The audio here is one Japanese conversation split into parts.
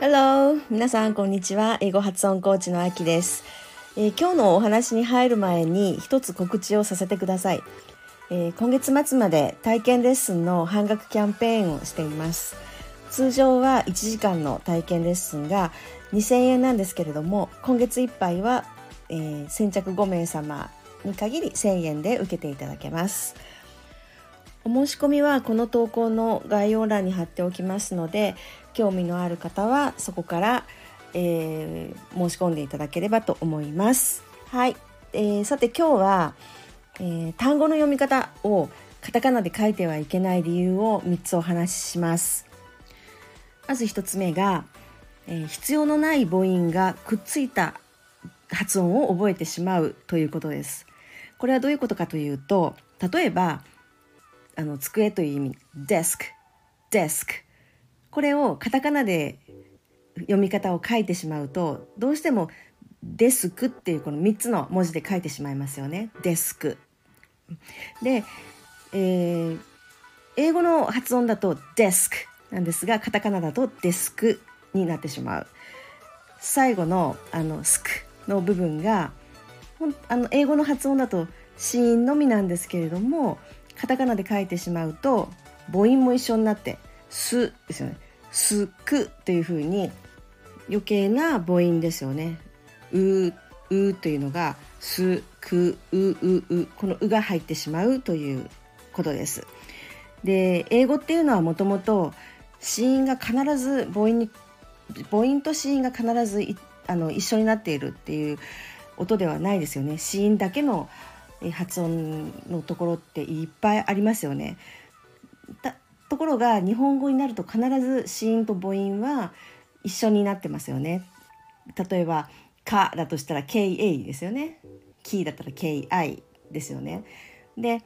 Hello! 皆さん、こんにちは。英語発音コーチのあきです、えー、今日のお話に入る前に一つ告知をさせてください、えー、今月末まで体験レッスンの半額キャンペーンをしています。通常は1時間の体験レッスンが2000円なんですけれども、今月いっぱいは、えー、先着5名様に限り1000円で受けていただけます。お申し込みはこの投稿の概要欄に貼っておきますので興味のある方はそこから、えー、申し込んでいただければと思います。はい、えー、さて今日は、えー、単語の読み方をカタカナで書いてはいけない理由を3つお話しします。まず1つ目が、え必要のない母音がくっついた発音を覚えてしまうということです。これはどういうことかというと例えばあの机という意味デスクデスクこれをカタカナで読み方を書いてしまうとどうしてもデスクっていうこの3つの文字で書いてしまいますよね。デスクで、えー、英語の発音だとデスクなんですがカタカナだとデスクになってしまう。最後のあのスクの部分があの英語の発音だと子音のみなんですけれどもカタカナで書いてしまうと母音も一緒になって「す」ですよね「すく」っていうふうに余計な母音ですよね「う」「う」というのが「す」「く」「う」「う」「う」この「う」が入ってしまうということです。で英語っていうのはもともと子音が必ず母音に母音と子音が必ずあの一緒になっているっていう音ではないですよね。子音だけの発音のところっていっぱいありますよね。ところが日本語になると必ず子音と母音は一緒になってますよね。例えば「か」だとしたら「KA」ですよね。「キー」だったら「KI」ですよね。で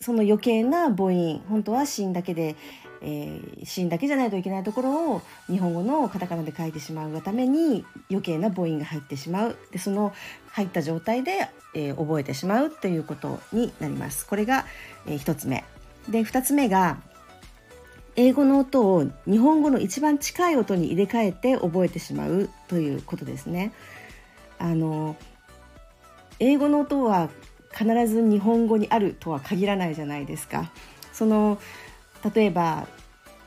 その余計な母音本当は子音だけでえー、シーンだけじゃないといけないところを日本語のカタカナで書いてしまうがために余計な母音が入ってしまうでその入った状態で、えー、覚えてしまうということになります。これが、えー、1つ目で2つ目が英語の音を日本語の一番近い音に入れ替えて覚えてしまうということですね。あの英語の音は必ず日本語にあるとは限らないじゃないですか。その例えば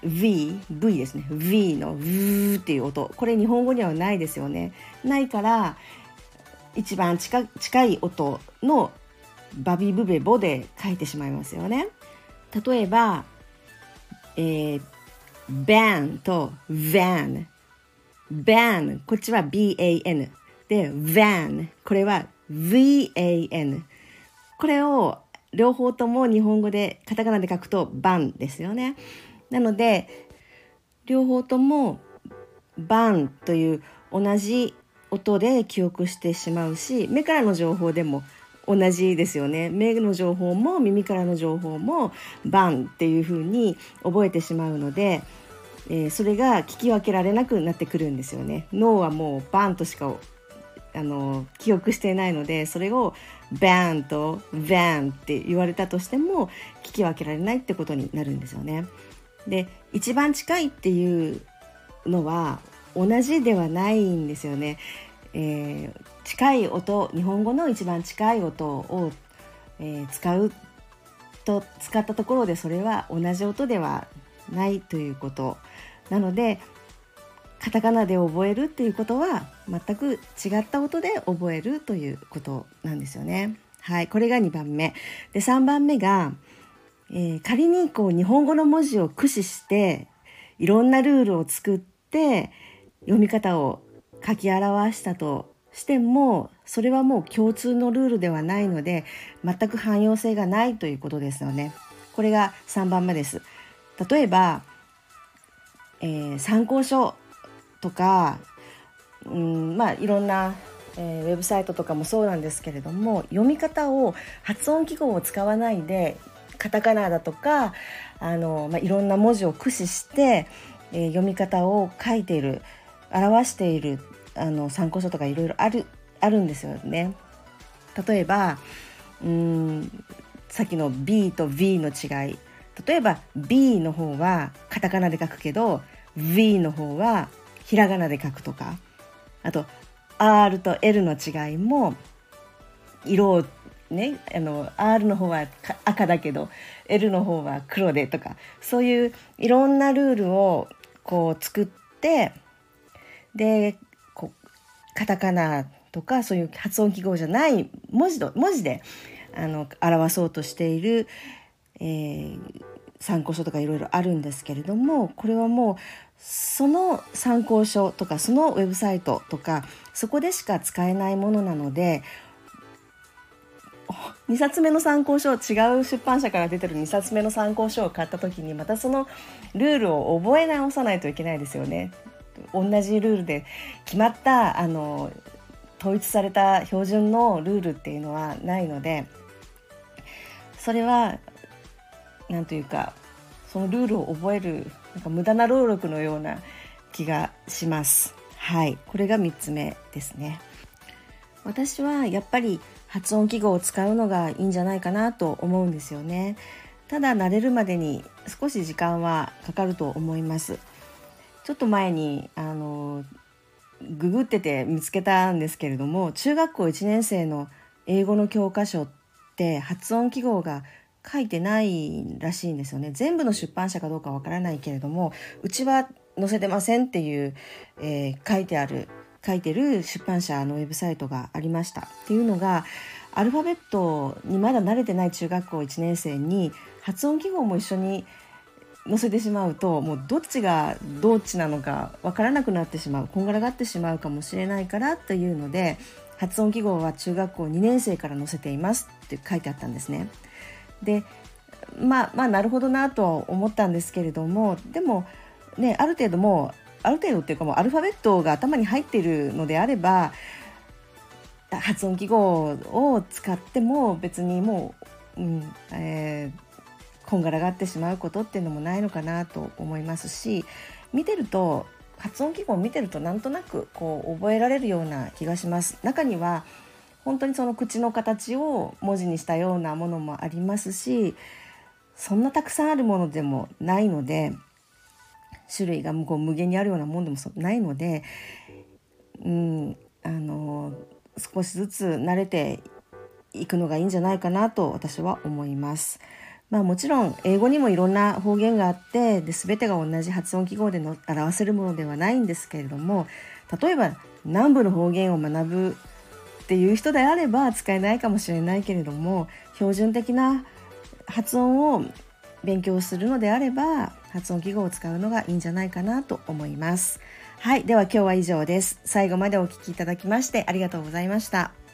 V、V ですね。V の V っていう音。これ日本語にはないですよね。ないから、一番近近い音のバビブベボで書いてしまいますよね。例えば、えー、ban と van。ban、こっちは ban。で、van、これは van。これを両方とも日本語でカタカナで書くとバンですよね。なので両方ともバンという同じ音で記憶してしまうし目からの情報でも同じですよね目の情報も耳からの情報もバンっていう風に覚えてしまうので、えー、それが聞き分けられなくなってくるんですよね脳はもうバンとしかあの記憶していないのでそれをバーンとバーンって言われたとしても聞き分けられないってことになるんですよね。で一番近いっていうのは同じではないんですよね。えー、近い音日本語の一番近い音を、えー、使うと使ったところでそれは同じ音ではないということなのでカタカナで覚えるっていうことは全く違った音で覚えるということなんですよね。はい、これが2番目。で3番目が、えー、仮にこう日本語の文字を駆使していろんなルールを作って読み方を書き表したとしてもそれはもう共通のルールではないので全く汎用性がないということですよね。これが3番目です。例えば、えー、参考書とか、うんまあ、いろんな、えー、ウェブサイトとかもそうなんですけれども読み方を発音記号を使わないでカタカナだとかあの、まあ、いろんな文字を駆使して、えー、読み方を書いている表しているあの参考書とかいろいろあるあるんですよね。例えばうんさっきの B と V の違い例えば B の方はカタカナで書くけど V の方はひらがなで書くとか。あと R と L の違いも色をねあの R の方は赤だけど L の方は黒でとかそういういろんなルールをこう作ってでこうカタカナとかそういう発音記号じゃない文字文字であの表そうとしている、えー、参考書とかいろいろあるんですけれどもこれはもうその参考書とかそのウェブサイトとかそこでしか使えないものなので2冊目の参考書違う出版社から出てる2冊目の参考書を買った時にまたそのルールを覚え直さないといけないですよね。同じルールで決まったあの統一された標準のルールっていうのはないのでそれは何というかそのルールを覚えるなんか無駄な労力のような気がします。はい、これが3つ目ですね。私はやっぱり発音記号を使うのがいいんじゃないかなと思うんですよね。ただ慣れるまでに少し時間はかかると思います。ちょっと前にあのググってて見つけたんですけれども中学校1年生の英語の教科書って発音記号が書いてないらしいんですよね全部の出版社かどうかわからないけれどもうちは載せてませんっていう、えー、書いてある書いてる出版社のウェブサイトがありましたっていうのがアルファベットにまだ慣れてない中学校1年生に発音記号も一緒に載せてしまうともうどっちがどっちなのか分からなくなってしまうこんがらがってしまうかもしれないからというので発音記号は中学校2年生から載せていますって書いてあったんですね。でまあまあなるほどなとは思ったんですけれどもでもねある程度もうある程度っていうかもうアルファベットが頭に入っているのであれば発音記号を使っても別にもう、うんえー、こんがらがってしまうことっていうのもないのかなと思いますし見てると発音記号を見てるとなんとなくこう覚えられるような気がします。中には本当にその口の形を文字にしたようなものもありますしそんなたくさんあるものでもないので種類がこう無限にあるようなもんでもないので、うん、あの少しずつ慣れていくのがいいんじゃないかなと私は思います。まあ、もちろん英語にもいろんな方言があってで全てが同じ発音記号での表せるものではないんですけれども例えば南部の方言を学ぶっていう人であれば使えないかもしれないけれども標準的な発音を勉強するのであれば発音記号を使うのがいいんじゃないかなと思います。はい。では今日は以上です。最後までお聴きいただきましてありがとうございました。